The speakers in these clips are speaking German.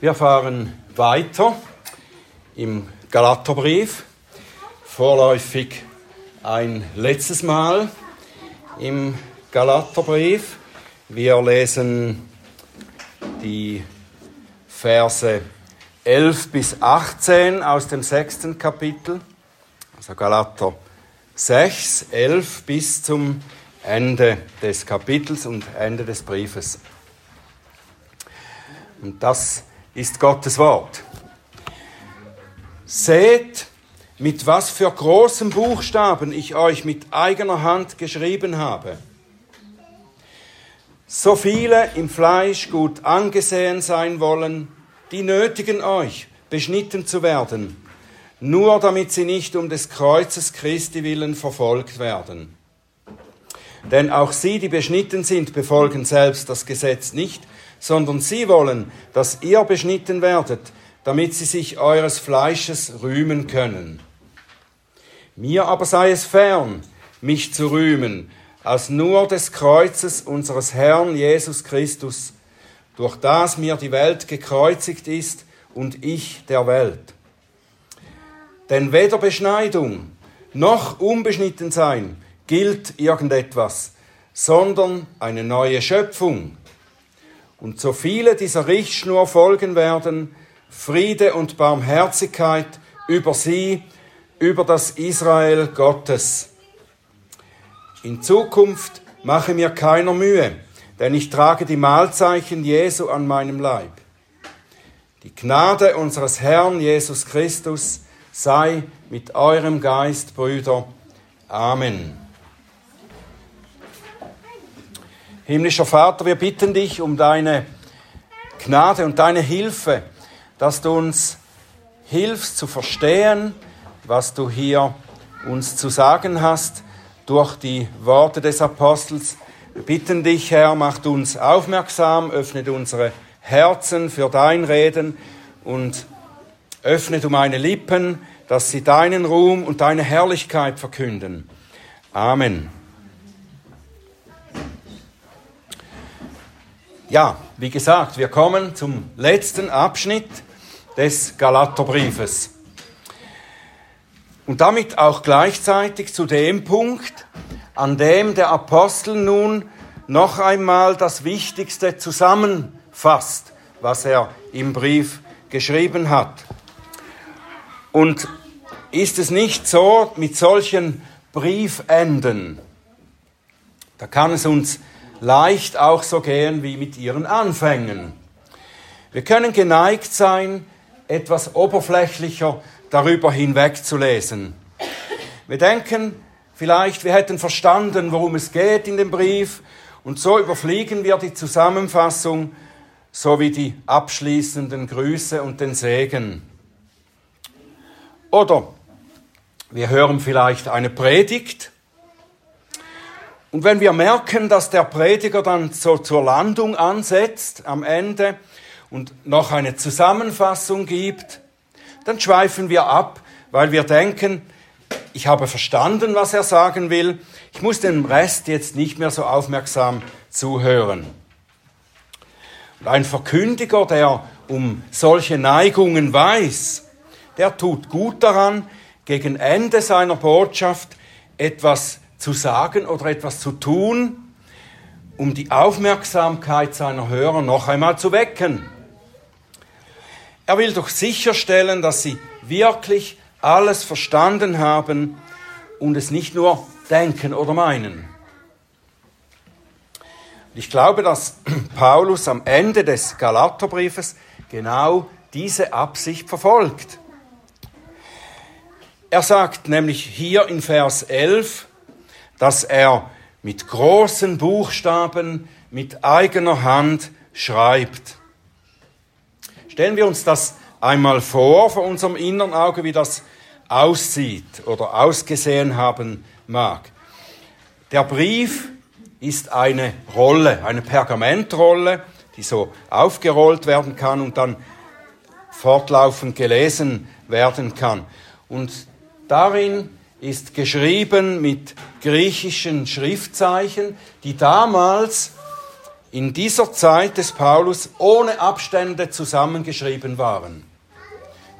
Wir fahren weiter im Galaterbrief, vorläufig ein letztes Mal im Galaterbrief. Wir lesen die Verse 11 bis 18 aus dem sechsten Kapitel, also Galater 6, 11 bis zum Ende des Kapitels und Ende des Briefes. Und das ist Gottes Wort. Seht, mit was für großen Buchstaben ich euch mit eigener Hand geschrieben habe. So viele im Fleisch gut angesehen sein wollen, die nötigen euch, beschnitten zu werden, nur damit sie nicht um des Kreuzes Christi willen verfolgt werden. Denn auch sie, die beschnitten sind, befolgen selbst das Gesetz nicht, sondern sie wollen, dass ihr beschnitten werdet, damit sie sich eures Fleisches rühmen können. Mir aber sei es fern, mich zu rühmen, als nur des Kreuzes unseres Herrn Jesus Christus, durch das mir die Welt gekreuzigt ist und ich der Welt. Denn weder Beschneidung noch unbeschnitten sein gilt irgendetwas, sondern eine neue Schöpfung. Und so viele dieser Richtschnur folgen werden, Friede und Barmherzigkeit über sie, über das Israel Gottes. In Zukunft mache mir keiner Mühe, denn ich trage die Mahlzeichen Jesu an meinem Leib. Die Gnade unseres Herrn Jesus Christus sei mit eurem Geist, Brüder. Amen. Himmlischer Vater, wir bitten dich um deine Gnade und deine Hilfe, dass du uns hilfst zu verstehen, was du hier uns zu sagen hast durch die Worte des Apostels. Wir bitten dich, Herr, macht uns aufmerksam, öffnet unsere Herzen für dein Reden und öffne du meine Lippen, dass sie deinen Ruhm und deine Herrlichkeit verkünden. Amen. Ja, wie gesagt, wir kommen zum letzten Abschnitt des Galaterbriefes. Und damit auch gleichzeitig zu dem Punkt, an dem der Apostel nun noch einmal das Wichtigste zusammenfasst, was er im Brief geschrieben hat. Und ist es nicht so mit solchen Briefenden, da kann es uns leicht auch so gehen wie mit ihren Anfängen. Wir können geneigt sein, etwas oberflächlicher darüber hinwegzulesen. Wir denken vielleicht, wir hätten verstanden, worum es geht in dem Brief, und so überfliegen wir die Zusammenfassung sowie die abschließenden Grüße und den Segen. Oder wir hören vielleicht eine Predigt und wenn wir merken, dass der Prediger dann so zur Landung ansetzt am Ende und noch eine Zusammenfassung gibt, dann schweifen wir ab, weil wir denken, ich habe verstanden, was er sagen will, ich muss dem Rest jetzt nicht mehr so aufmerksam zuhören. Und ein Verkündiger, der um solche Neigungen weiß, der tut gut daran, gegen Ende seiner Botschaft etwas zu sagen oder etwas zu tun, um die Aufmerksamkeit seiner Hörer noch einmal zu wecken. Er will doch sicherstellen, dass sie wirklich alles verstanden haben und es nicht nur denken oder meinen. Ich glaube, dass Paulus am Ende des Galaterbriefes genau diese Absicht verfolgt. Er sagt nämlich hier in Vers 11, dass er mit großen Buchstaben, mit eigener Hand schreibt. Stellen wir uns das einmal vor, vor unserem inneren Auge, wie das aussieht oder ausgesehen haben mag. Der Brief ist eine Rolle, eine Pergamentrolle, die so aufgerollt werden kann und dann fortlaufend gelesen werden kann. Und darin ist geschrieben mit griechischen Schriftzeichen, die damals in dieser Zeit des Paulus ohne Abstände zusammengeschrieben waren.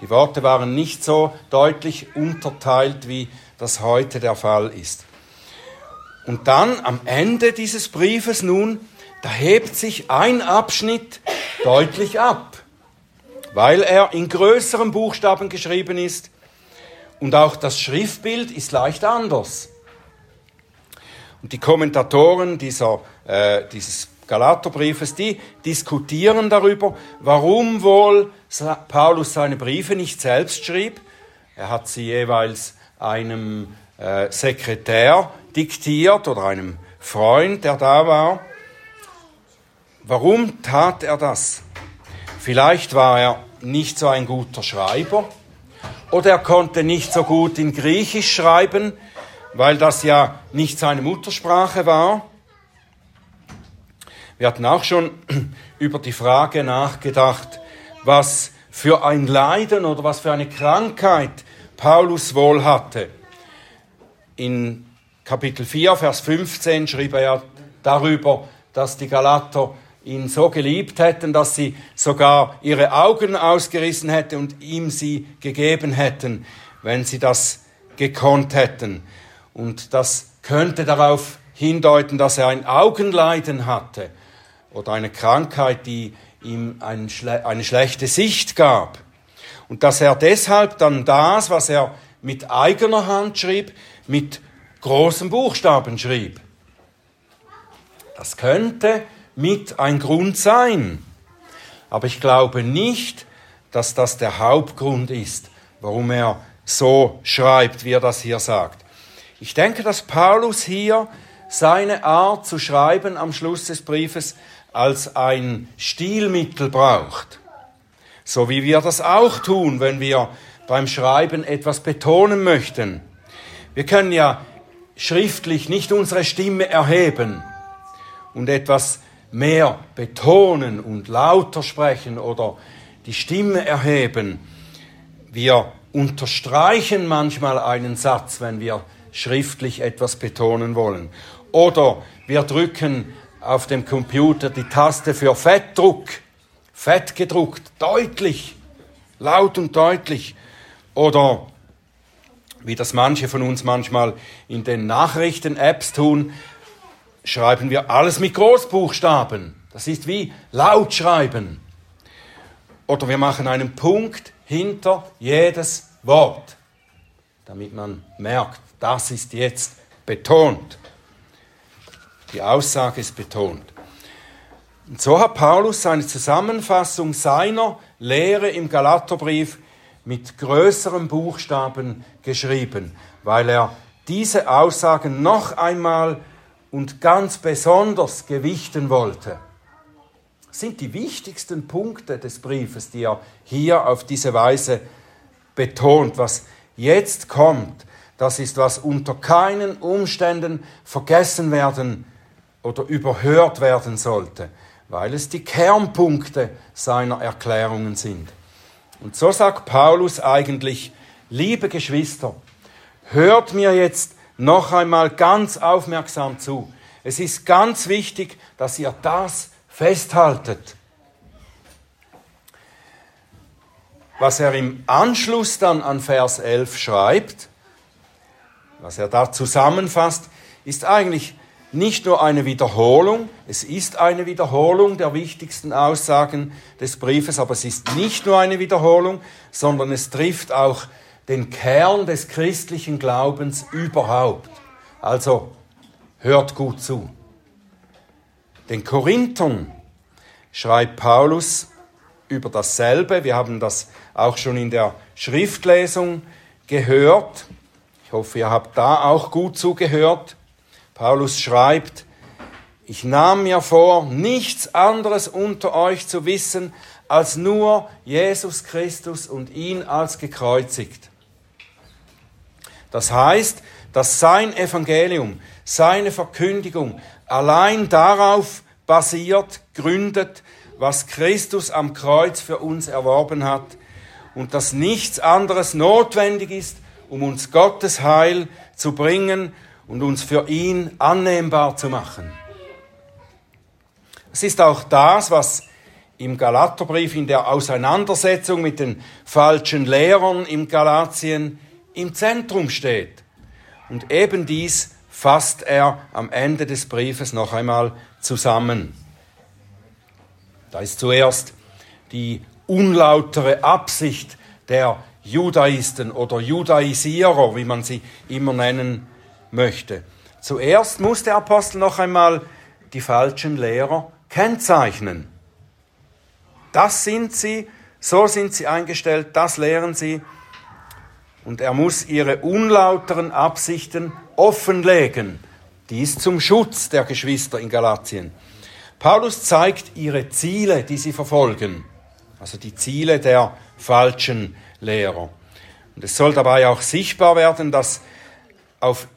Die Worte waren nicht so deutlich unterteilt, wie das heute der Fall ist. Und dann am Ende dieses Briefes nun, da hebt sich ein Abschnitt deutlich ab, weil er in größeren Buchstaben geschrieben ist und auch das Schriftbild ist leicht anders. Und die Kommentatoren dieser, äh, dieses Galaterbriefes, die diskutieren darüber, warum wohl Paulus seine Briefe nicht selbst schrieb. Er hat sie jeweils einem äh, Sekretär diktiert oder einem Freund, der da war. Warum tat er das? Vielleicht war er nicht so ein guter Schreiber oder er konnte nicht so gut in Griechisch schreiben, weil das ja nicht seine Muttersprache war. Wir hatten auch schon über die Frage nachgedacht, was für ein Leiden oder was für eine Krankheit Paulus wohl hatte. In Kapitel 4, Vers 15 schrieb er ja darüber, dass die Galater ihn so geliebt hätten, dass sie sogar ihre Augen ausgerissen hätten und ihm sie gegeben hätten, wenn sie das gekonnt hätten. Und das könnte darauf hindeuten, dass er ein Augenleiden hatte oder eine Krankheit, die ihm eine schlechte Sicht gab. Und dass er deshalb dann das, was er mit eigener Hand schrieb, mit großen Buchstaben schrieb. Das könnte mit ein Grund sein. Aber ich glaube nicht, dass das der Hauptgrund ist, warum er so schreibt, wie er das hier sagt. Ich denke, dass Paulus hier seine Art zu schreiben am Schluss des Briefes als ein Stilmittel braucht. So wie wir das auch tun, wenn wir beim Schreiben etwas betonen möchten. Wir können ja schriftlich nicht unsere Stimme erheben und etwas mehr betonen und lauter sprechen oder die Stimme erheben. Wir unterstreichen manchmal einen Satz, wenn wir schriftlich etwas betonen wollen. Oder wir drücken auf dem Computer die Taste für Fettdruck, fett gedruckt, deutlich, laut und deutlich. Oder wie das manche von uns manchmal in den Nachrichten-Apps tun, schreiben wir alles mit Großbuchstaben. Das ist wie laut schreiben. Oder wir machen einen Punkt hinter jedes Wort, damit man merkt, das ist jetzt betont. Die Aussage ist betont. Und so hat Paulus seine Zusammenfassung seiner Lehre im Galaterbrief mit größeren Buchstaben geschrieben, weil er diese Aussagen noch einmal und ganz besonders gewichten wollte. Sind die wichtigsten Punkte des Briefes, die er hier auf diese Weise betont. Was jetzt kommt, das ist, was unter keinen Umständen vergessen werden oder überhört werden sollte, weil es die Kernpunkte seiner Erklärungen sind. Und so sagt Paulus eigentlich, liebe Geschwister, hört mir jetzt noch einmal ganz aufmerksam zu. Es ist ganz wichtig, dass ihr das festhaltet. Was er im Anschluss dann an Vers 11 schreibt, was er da zusammenfasst, ist eigentlich nicht nur eine Wiederholung, es ist eine Wiederholung der wichtigsten Aussagen des Briefes, aber es ist nicht nur eine Wiederholung, sondern es trifft auch den Kern des christlichen Glaubens überhaupt. Also hört gut zu. Den Korinthern schreibt Paulus über dasselbe. Wir haben das auch schon in der Schriftlesung gehört. Ich hoffe, ihr habt da auch gut zugehört. Paulus schreibt, ich nahm mir vor, nichts anderes unter euch zu wissen, als nur Jesus Christus und ihn als gekreuzigt. Das heißt, dass sein Evangelium, seine Verkündigung allein darauf basiert, gründet, was Christus am Kreuz für uns erworben hat und dass nichts anderes notwendig ist, um uns Gottes Heil zu bringen und uns für ihn annehmbar zu machen. Es ist auch das, was im Galaterbrief in der Auseinandersetzung mit den falschen Lehrern im Galatien im Zentrum steht. Und eben dies fasst er am Ende des Briefes noch einmal zusammen. Da ist zuerst die unlautere Absicht der Judaisten oder Judaisierer, wie man sie immer nennen möchte. Zuerst muss der Apostel noch einmal die falschen Lehrer kennzeichnen. Das sind sie, so sind sie eingestellt, das lehren sie. Und er muss ihre unlauteren Absichten offenlegen. Dies zum Schutz der Geschwister in Galatien. Paulus zeigt ihre Ziele, die sie verfolgen, also die Ziele der falschen Lehrer. Und es soll dabei auch sichtbar werden, dass auf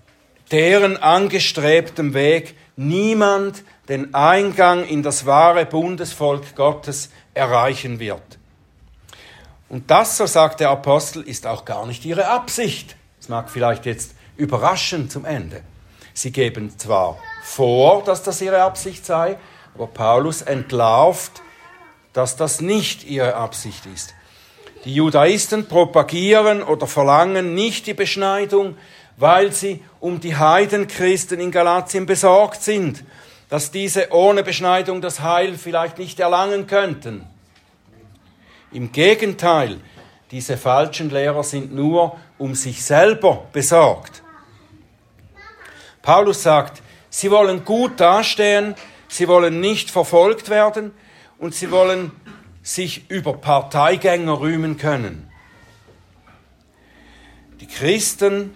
deren angestrebtem Weg niemand den Eingang in das wahre Bundesvolk Gottes erreichen wird. Und das, so sagt der Apostel, ist auch gar nicht ihre Absicht. Es mag vielleicht jetzt überraschen zum Ende. Sie geben zwar vor, dass das ihre Absicht sei, aber Paulus entlarvt, dass das nicht ihre Absicht ist. Die Judaisten propagieren oder verlangen nicht die Beschneidung, weil sie um die Heidenchristen in Galatien besorgt sind, dass diese ohne Beschneidung das Heil vielleicht nicht erlangen könnten. Im Gegenteil, diese falschen Lehrer sind nur um sich selber besorgt. Paulus sagt, sie wollen gut dastehen, sie wollen nicht verfolgt werden und sie wollen sich über Parteigänger rühmen können. Die Christen,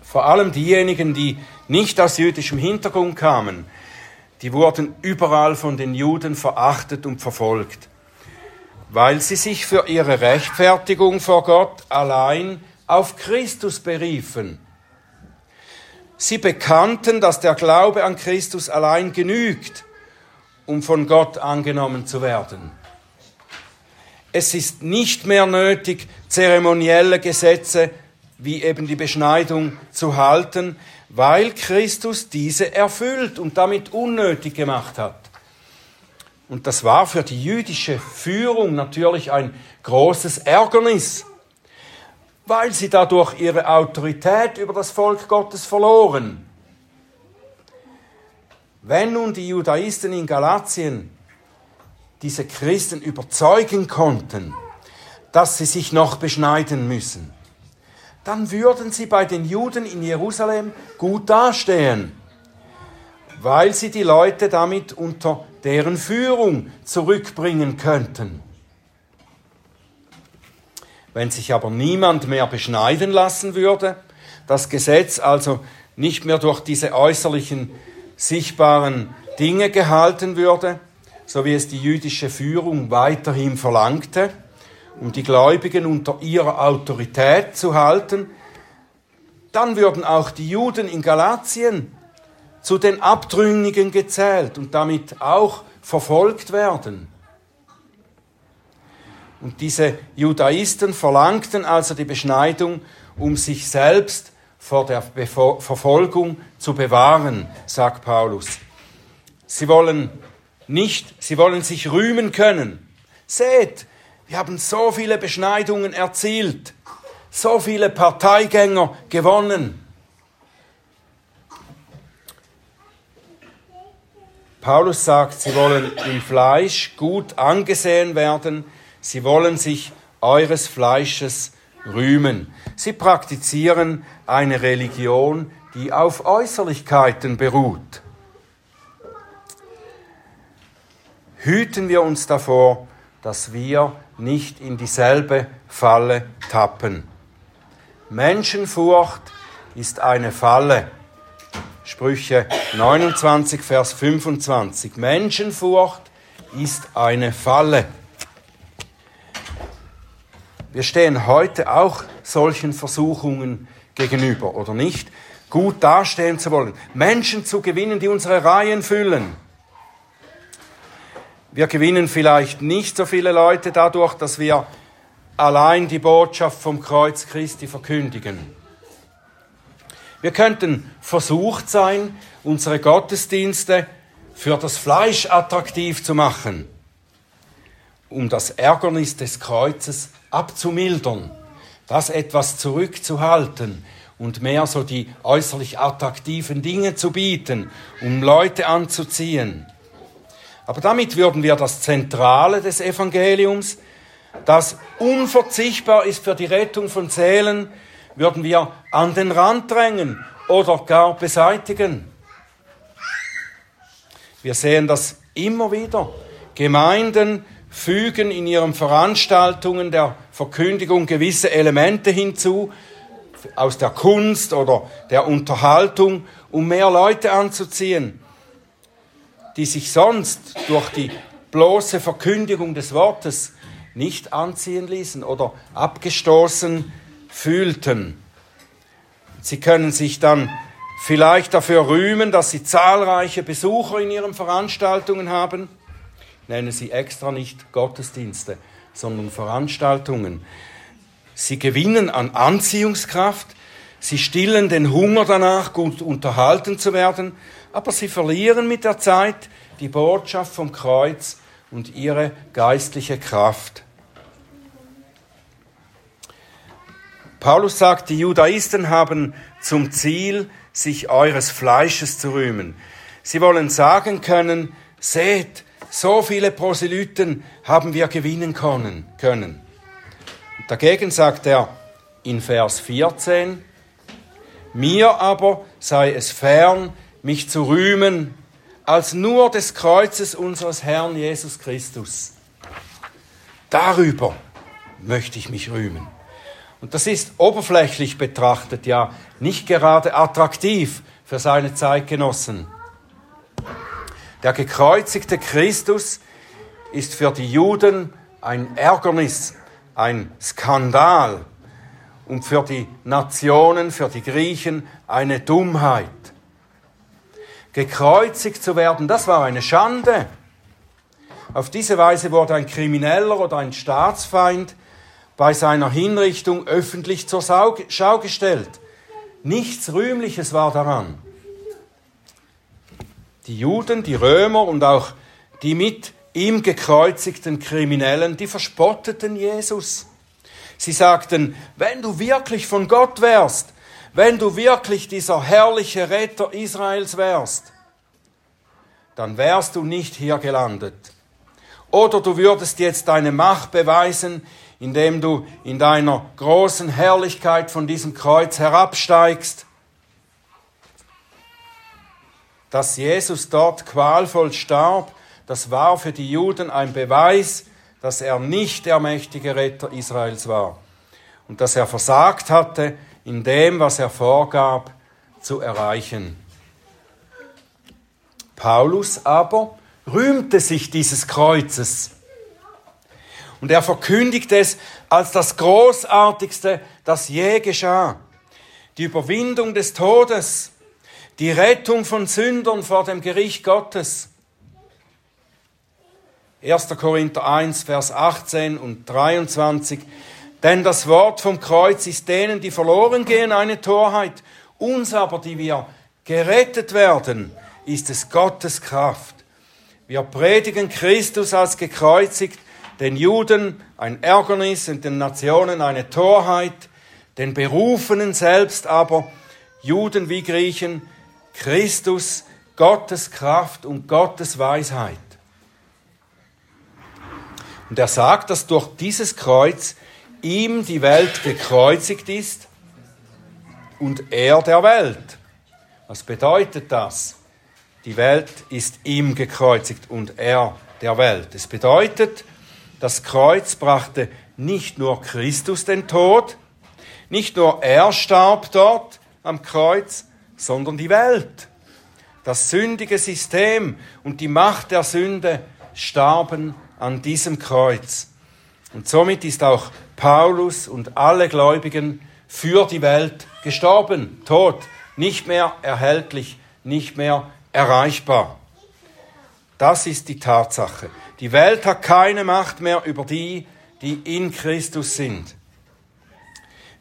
vor allem diejenigen, die nicht aus jüdischem Hintergrund kamen, die wurden überall von den Juden verachtet und verfolgt weil sie sich für ihre Rechtfertigung vor Gott allein auf Christus beriefen. Sie bekannten, dass der Glaube an Christus allein genügt, um von Gott angenommen zu werden. Es ist nicht mehr nötig, zeremonielle Gesetze wie eben die Beschneidung zu halten, weil Christus diese erfüllt und damit unnötig gemacht hat. Und das war für die jüdische Führung natürlich ein großes Ärgernis, weil sie dadurch ihre Autorität über das Volk Gottes verloren. Wenn nun die Judaisten in Galatien diese Christen überzeugen konnten, dass sie sich noch beschneiden müssen, dann würden sie bei den Juden in Jerusalem gut dastehen, weil sie die Leute damit unter deren Führung zurückbringen könnten. Wenn sich aber niemand mehr beschneiden lassen würde, das Gesetz also nicht mehr durch diese äußerlichen sichtbaren Dinge gehalten würde, so wie es die jüdische Führung weiterhin verlangte, um die Gläubigen unter ihrer Autorität zu halten, dann würden auch die Juden in Galatien zu den Abtrünnigen gezählt und damit auch verfolgt werden. Und diese Judaisten verlangten also die Beschneidung, um sich selbst vor der Verfolgung zu bewahren, sagt Paulus. Sie wollen nicht, sie wollen sich rühmen können. Seht, wir haben so viele Beschneidungen erzielt, so viele Parteigänger gewonnen. Paulus sagt, sie wollen im Fleisch gut angesehen werden, sie wollen sich eures Fleisches rühmen. Sie praktizieren eine Religion, die auf Äußerlichkeiten beruht. Hüten wir uns davor, dass wir nicht in dieselbe Falle tappen. Menschenfurcht ist eine Falle. Sprüche 29, Vers 25. Menschenfurcht ist eine Falle. Wir stehen heute auch solchen Versuchungen gegenüber, oder nicht? Gut dastehen zu wollen, Menschen zu gewinnen, die unsere Reihen füllen. Wir gewinnen vielleicht nicht so viele Leute dadurch, dass wir allein die Botschaft vom Kreuz Christi verkündigen. Wir könnten versucht sein, unsere Gottesdienste für das Fleisch attraktiv zu machen, um das Ärgernis des Kreuzes abzumildern, das etwas zurückzuhalten und mehr so die äußerlich attraktiven Dinge zu bieten, um Leute anzuziehen. Aber damit würden wir das Zentrale des Evangeliums, das unverzichtbar ist für die Rettung von Seelen, würden wir an den Rand drängen oder gar beseitigen. Wir sehen das immer wieder. Gemeinden fügen in ihren Veranstaltungen der Verkündigung gewisse Elemente hinzu, aus der Kunst oder der Unterhaltung, um mehr Leute anzuziehen, die sich sonst durch die bloße Verkündigung des Wortes nicht anziehen ließen oder abgestoßen fühlten. Sie können sich dann vielleicht dafür rühmen, dass sie zahlreiche Besucher in ihren Veranstaltungen haben. Ich nenne sie extra nicht Gottesdienste, sondern Veranstaltungen. Sie gewinnen an Anziehungskraft, sie stillen den Hunger danach, gut unterhalten zu werden, aber sie verlieren mit der Zeit die Botschaft vom Kreuz und ihre geistliche Kraft. Paulus sagt, die Judaisten haben zum Ziel, sich eures Fleisches zu rühmen. Sie wollen sagen können, seht, so viele Proselyten haben wir gewinnen können. Dagegen sagt er in Vers 14, mir aber sei es fern, mich zu rühmen, als nur des Kreuzes unseres Herrn Jesus Christus. Darüber möchte ich mich rühmen. Und das ist oberflächlich betrachtet ja nicht gerade attraktiv für seine Zeitgenossen. Der gekreuzigte Christus ist für die Juden ein Ärgernis, ein Skandal und für die Nationen, für die Griechen eine Dummheit. Gekreuzigt zu werden, das war eine Schande. Auf diese Weise wurde ein Krimineller oder ein Staatsfeind bei seiner Hinrichtung öffentlich zur Schau gestellt. Nichts Rühmliches war daran. Die Juden, die Römer und auch die mit ihm gekreuzigten Kriminellen, die verspotteten Jesus. Sie sagten, wenn du wirklich von Gott wärst, wenn du wirklich dieser herrliche Retter Israels wärst, dann wärst du nicht hier gelandet. Oder du würdest jetzt deine Macht beweisen, indem du in deiner großen Herrlichkeit von diesem Kreuz herabsteigst, dass Jesus dort qualvoll starb, das war für die Juden ein Beweis, dass er nicht der mächtige Retter Israels war und dass er versagt hatte in dem, was er vorgab zu erreichen. Paulus aber rühmte sich dieses Kreuzes und er verkündigt es als das Großartigste, das je geschah. Die Überwindung des Todes, die Rettung von Sündern vor dem Gericht Gottes. 1. Korinther 1, Vers 18 und 23. Denn das Wort vom Kreuz ist denen, die verloren gehen, eine Torheit. Uns aber, die wir gerettet werden, ist es Gottes Kraft. Wir predigen Christus als gekreuzigt, den Juden ein Ärgernis und den Nationen eine Torheit, den Berufenen selbst aber, Juden wie Griechen, Christus, Gottes Kraft und Gottes Weisheit. Und er sagt, dass durch dieses Kreuz ihm die Welt gekreuzigt ist und er der Welt. Was bedeutet das? Die Welt ist ihm gekreuzigt und er der Welt. Es bedeutet, das Kreuz brachte nicht nur Christus den Tod, nicht nur er starb dort am Kreuz, sondern die Welt. Das sündige System und die Macht der Sünde starben an diesem Kreuz. Und somit ist auch Paulus und alle Gläubigen für die Welt gestorben, tot, nicht mehr erhältlich, nicht mehr erreichbar. Das ist die Tatsache. Die Welt hat keine Macht mehr über die, die in Christus sind.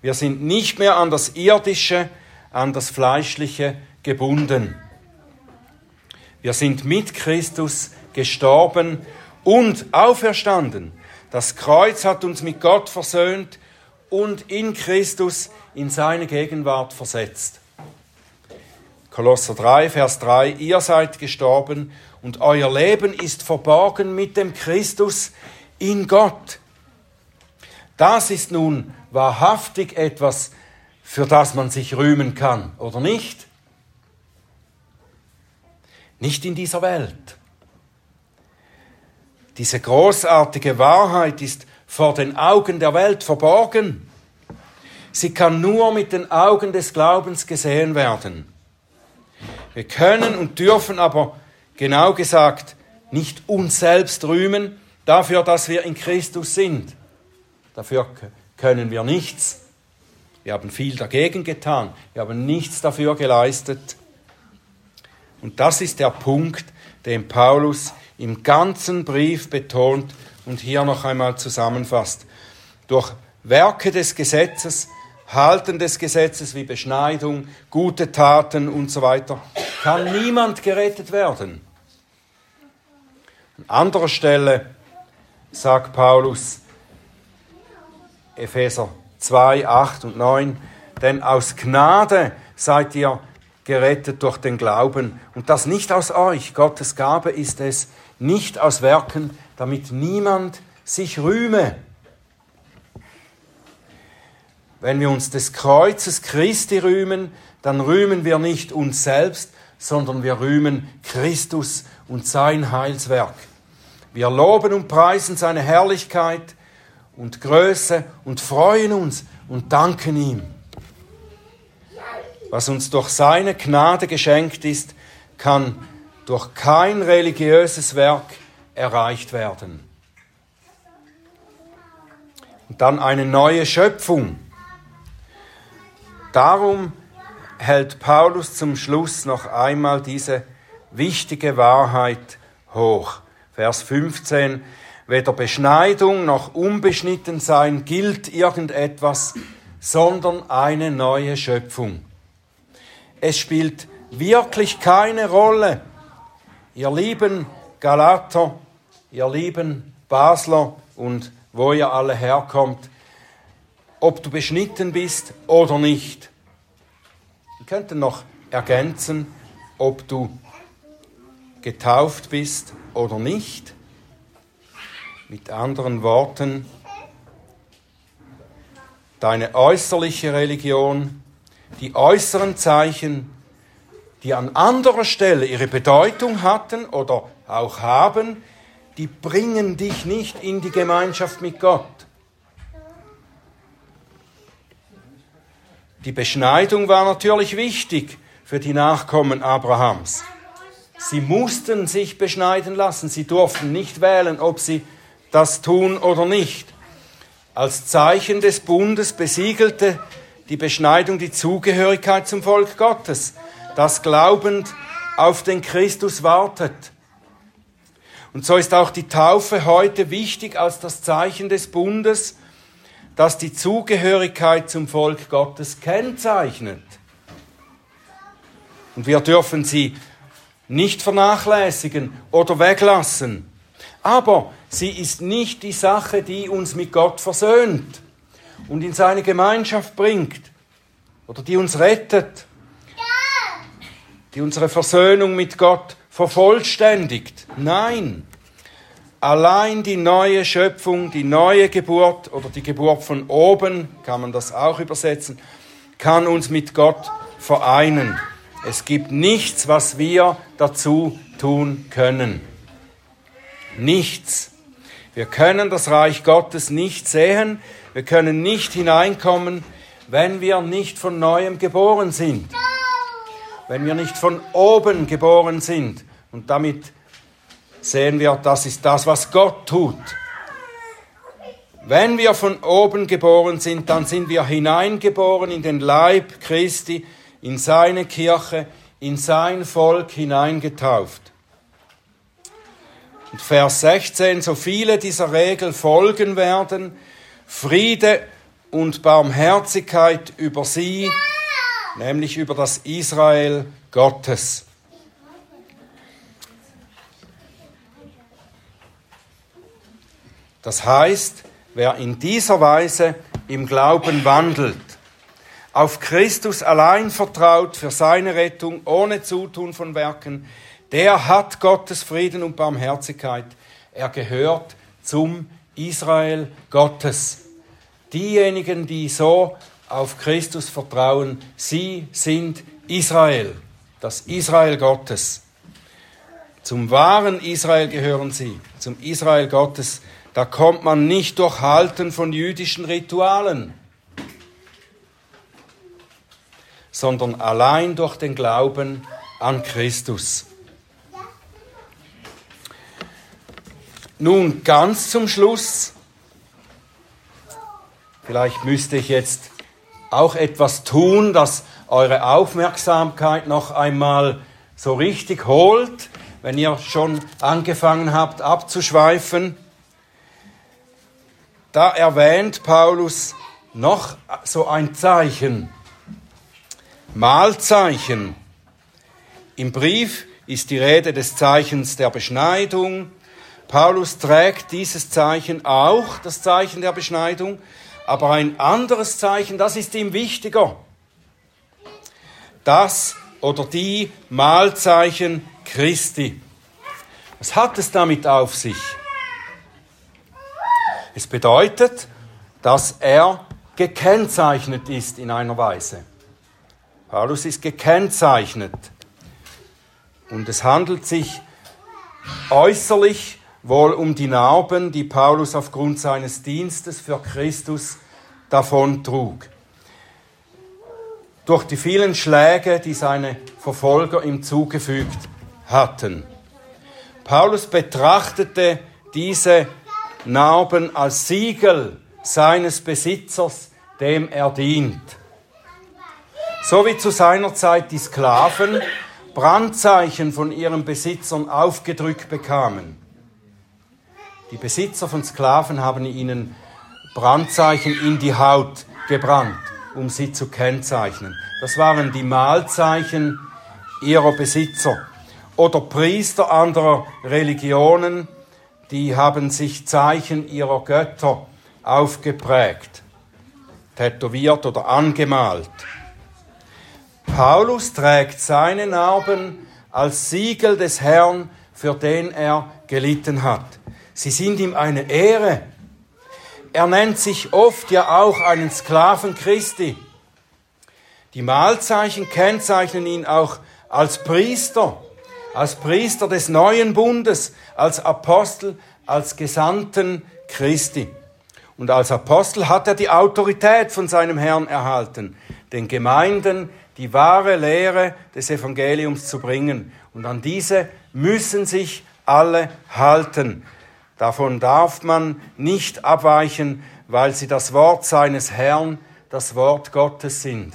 Wir sind nicht mehr an das Irdische, an das Fleischliche gebunden. Wir sind mit Christus gestorben und auferstanden. Das Kreuz hat uns mit Gott versöhnt und in Christus in seine Gegenwart versetzt. Kolosser 3, Vers 3, ihr seid gestorben und euer Leben ist verborgen mit dem Christus in Gott. Das ist nun wahrhaftig etwas, für das man sich rühmen kann, oder nicht? Nicht in dieser Welt. Diese großartige Wahrheit ist vor den Augen der Welt verborgen. Sie kann nur mit den Augen des Glaubens gesehen werden. Wir können und dürfen aber, genau gesagt, nicht uns selbst rühmen dafür, dass wir in Christus sind. Dafür können wir nichts. Wir haben viel dagegen getan. Wir haben nichts dafür geleistet. Und das ist der Punkt, den Paulus im ganzen Brief betont und hier noch einmal zusammenfasst. Durch Werke des Gesetzes, Halten des Gesetzes wie Beschneidung, gute Taten und so weiter, kann niemand gerettet werden. An anderer Stelle sagt Paulus, Epheser 2, 8 und 9, denn aus Gnade seid ihr gerettet durch den Glauben und das nicht aus euch, Gottes Gabe ist es, nicht aus Werken, damit niemand sich rühme. Wenn wir uns des Kreuzes Christi rühmen, dann rühmen wir nicht uns selbst, sondern wir rühmen Christus und sein Heilswerk. Wir loben und preisen seine Herrlichkeit und Größe und freuen uns und danken ihm. Was uns durch seine Gnade geschenkt ist, kann durch kein religiöses Werk erreicht werden. Und dann eine neue Schöpfung. Darum hält Paulus zum Schluss noch einmal diese wichtige Wahrheit hoch. Vers 15. Weder Beschneidung noch Unbeschnittensein gilt irgendetwas, sondern eine neue Schöpfung. Es spielt wirklich keine Rolle, ihr lieben Galater, ihr lieben Basler und wo ihr alle herkommt, ob du beschnitten bist oder nicht. Wir könnten noch ergänzen, ob du getauft bist oder nicht. Mit anderen Worten, deine äußerliche Religion, die äußeren Zeichen, die an anderer Stelle ihre Bedeutung hatten oder auch haben, die bringen dich nicht in die Gemeinschaft mit Gott. Die Beschneidung war natürlich wichtig für die Nachkommen Abrahams. Sie mussten sich beschneiden lassen, sie durften nicht wählen, ob sie das tun oder nicht. Als Zeichen des Bundes besiegelte die Beschneidung die Zugehörigkeit zum Volk Gottes das glaubend auf den Christus wartet. Und so ist auch die Taufe heute wichtig als das Zeichen des Bundes, das die Zugehörigkeit zum Volk Gottes kennzeichnet. Und wir dürfen sie nicht vernachlässigen oder weglassen. Aber sie ist nicht die Sache, die uns mit Gott versöhnt und in seine Gemeinschaft bringt oder die uns rettet die unsere Versöhnung mit Gott vervollständigt. Nein, allein die neue Schöpfung, die neue Geburt oder die Geburt von oben, kann man das auch übersetzen, kann uns mit Gott vereinen. Es gibt nichts, was wir dazu tun können. Nichts. Wir können das Reich Gottes nicht sehen, wir können nicht hineinkommen, wenn wir nicht von neuem geboren sind wenn wir nicht von oben geboren sind. Und damit sehen wir, das ist das, was Gott tut. Wenn wir von oben geboren sind, dann sind wir hineingeboren in den Leib Christi, in seine Kirche, in sein Volk hineingetauft. Und Vers 16, so viele dieser Regel folgen werden, Friede und Barmherzigkeit über sie, nämlich über das Israel Gottes. Das heißt, wer in dieser Weise im Glauben wandelt, auf Christus allein vertraut für seine Rettung ohne Zutun von Werken, der hat Gottes Frieden und Barmherzigkeit. Er gehört zum Israel Gottes. Diejenigen, die so auf Christus vertrauen, sie sind Israel, das Israel Gottes. Zum wahren Israel gehören sie, zum Israel Gottes. Da kommt man nicht durch Halten von jüdischen Ritualen, sondern allein durch den Glauben an Christus. Nun ganz zum Schluss, vielleicht müsste ich jetzt auch etwas tun, das eure Aufmerksamkeit noch einmal so richtig holt wenn ihr schon angefangen habt abzuschweifen. Da erwähnt Paulus noch so ein Zeichen. Mahlzeichen. Im Brief ist die Rede des Zeichens der Beschneidung. Paulus trägt dieses Zeichen auch, das Zeichen der Beschneidung, aber ein anderes Zeichen, das ist ihm wichtiger. Das oder die Mahlzeichen Christi. Was hat es damit auf sich? Es bedeutet, dass er gekennzeichnet ist in einer Weise. Paulus ist gekennzeichnet. Und es handelt sich äußerlich wohl um die Narben, die Paulus aufgrund seines Dienstes für Christus davontrug. Durch die vielen Schläge, die seine Verfolger ihm zugefügt hatten. Paulus betrachtete diese Narben als Siegel seines Besitzers, dem er dient. So wie zu seiner Zeit die Sklaven Brandzeichen von ihren Besitzern aufgedrückt bekamen. Die Besitzer von Sklaven haben ihnen Brandzeichen in die Haut gebrannt, um sie zu kennzeichnen. Das waren die Mahlzeichen ihrer Besitzer oder Priester anderer Religionen, die haben sich Zeichen ihrer Götter aufgeprägt, tätowiert oder angemalt. Paulus trägt seine Narben als Siegel des Herrn, für den er gelitten hat. Sie sind ihm eine Ehre. Er nennt sich oft ja auch einen Sklaven Christi. Die Mahlzeichen kennzeichnen ihn auch als Priester als Priester des neuen Bundes, als Apostel, als Gesandten Christi. Und als Apostel hat er die Autorität von seinem Herrn erhalten, den Gemeinden die wahre Lehre des Evangeliums zu bringen. Und an diese müssen sich alle halten. Davon darf man nicht abweichen, weil sie das Wort seines Herrn, das Wort Gottes sind.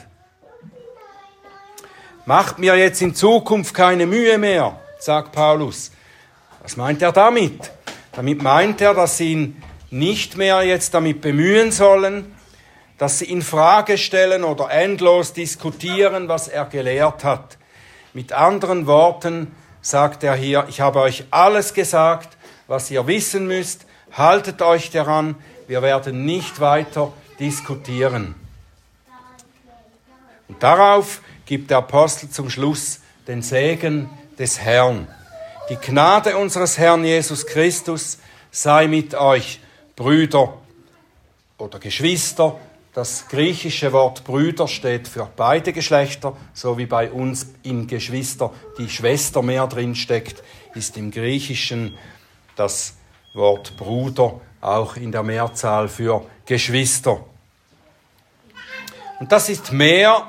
Macht mir jetzt in Zukunft keine Mühe mehr, sagt Paulus. Was meint er damit? Damit meint er, dass sie ihn nicht mehr jetzt damit bemühen sollen, dass sie in Frage stellen oder endlos diskutieren, was er gelehrt hat. Mit anderen Worten sagt er hier, ich habe euch alles gesagt, was ihr wissen müsst, haltet euch daran, wir werden nicht weiter diskutieren. Und darauf gibt der Apostel zum Schluss den Segen des Herrn. Die Gnade unseres Herrn Jesus Christus sei mit euch, Brüder oder Geschwister. Das griechische Wort Brüder steht für beide Geschlechter, so wie bei uns in Geschwister die Schwester mehr drin steckt, ist im Griechischen das Wort Bruder auch in der Mehrzahl für Geschwister. Und das ist mehr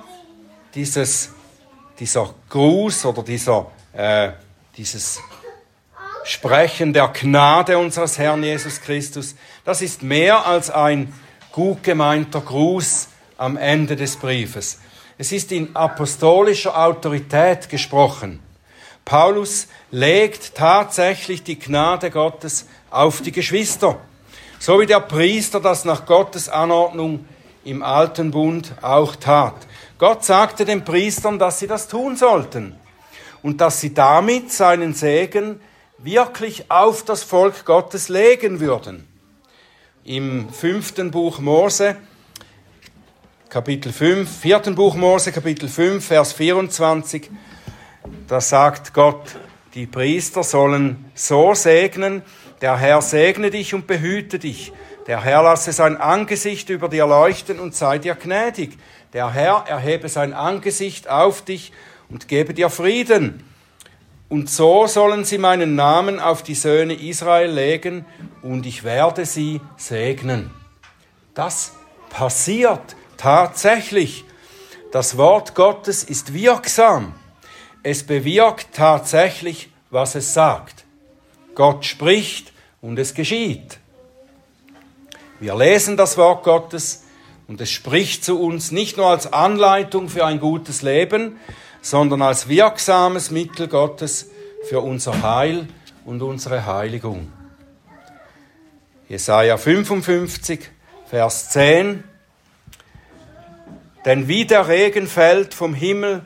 dieses, dieser Gruß oder dieser, äh, dieses Sprechen der Gnade unseres Herrn Jesus Christus, das ist mehr als ein gut gemeinter Gruß am Ende des Briefes. Es ist in apostolischer Autorität gesprochen. Paulus legt tatsächlich die Gnade Gottes auf die Geschwister, so wie der Priester das nach Gottes Anordnung im alten Bund auch tat. Gott sagte den Priestern, dass sie das tun sollten und dass sie damit seinen Segen wirklich auf das Volk Gottes legen würden. Im fünften Buch Mose, Kapitel 5, vierten Buch Mose, Kapitel 5, Vers 24. Da sagt Gott, die Priester sollen so segnen, der Herr segne dich und behüte dich. Der Herr lasse sein Angesicht über dir leuchten und sei dir gnädig. Der Herr erhebe sein Angesicht auf dich und gebe dir Frieden. Und so sollen sie meinen Namen auf die Söhne Israel legen und ich werde sie segnen. Das passiert tatsächlich. Das Wort Gottes ist wirksam. Es bewirkt tatsächlich, was es sagt. Gott spricht und es geschieht. Wir lesen das Wort Gottes und es spricht zu uns nicht nur als Anleitung für ein gutes Leben, sondern als wirksames Mittel Gottes für unser Heil und unsere Heiligung. Jesaja 55, Vers 10. Denn wie der Regen fällt vom Himmel,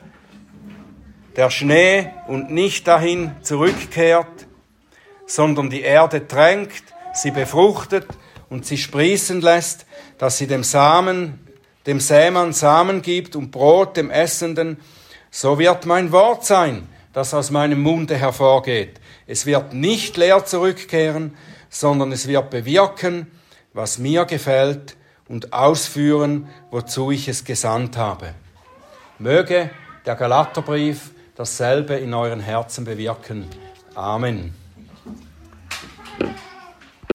der Schnee und nicht dahin zurückkehrt, sondern die Erde tränkt, sie befruchtet und sie sprießen lässt, dass sie dem Samen, dem Sämann Samen gibt und Brot dem Essenden, so wird mein Wort sein, das aus meinem Munde hervorgeht. Es wird nicht leer zurückkehren, sondern es wird bewirken, was mir gefällt und ausführen, wozu ich es gesandt habe. Möge der Galaterbrief dasselbe in euren Herzen bewirken. Amen.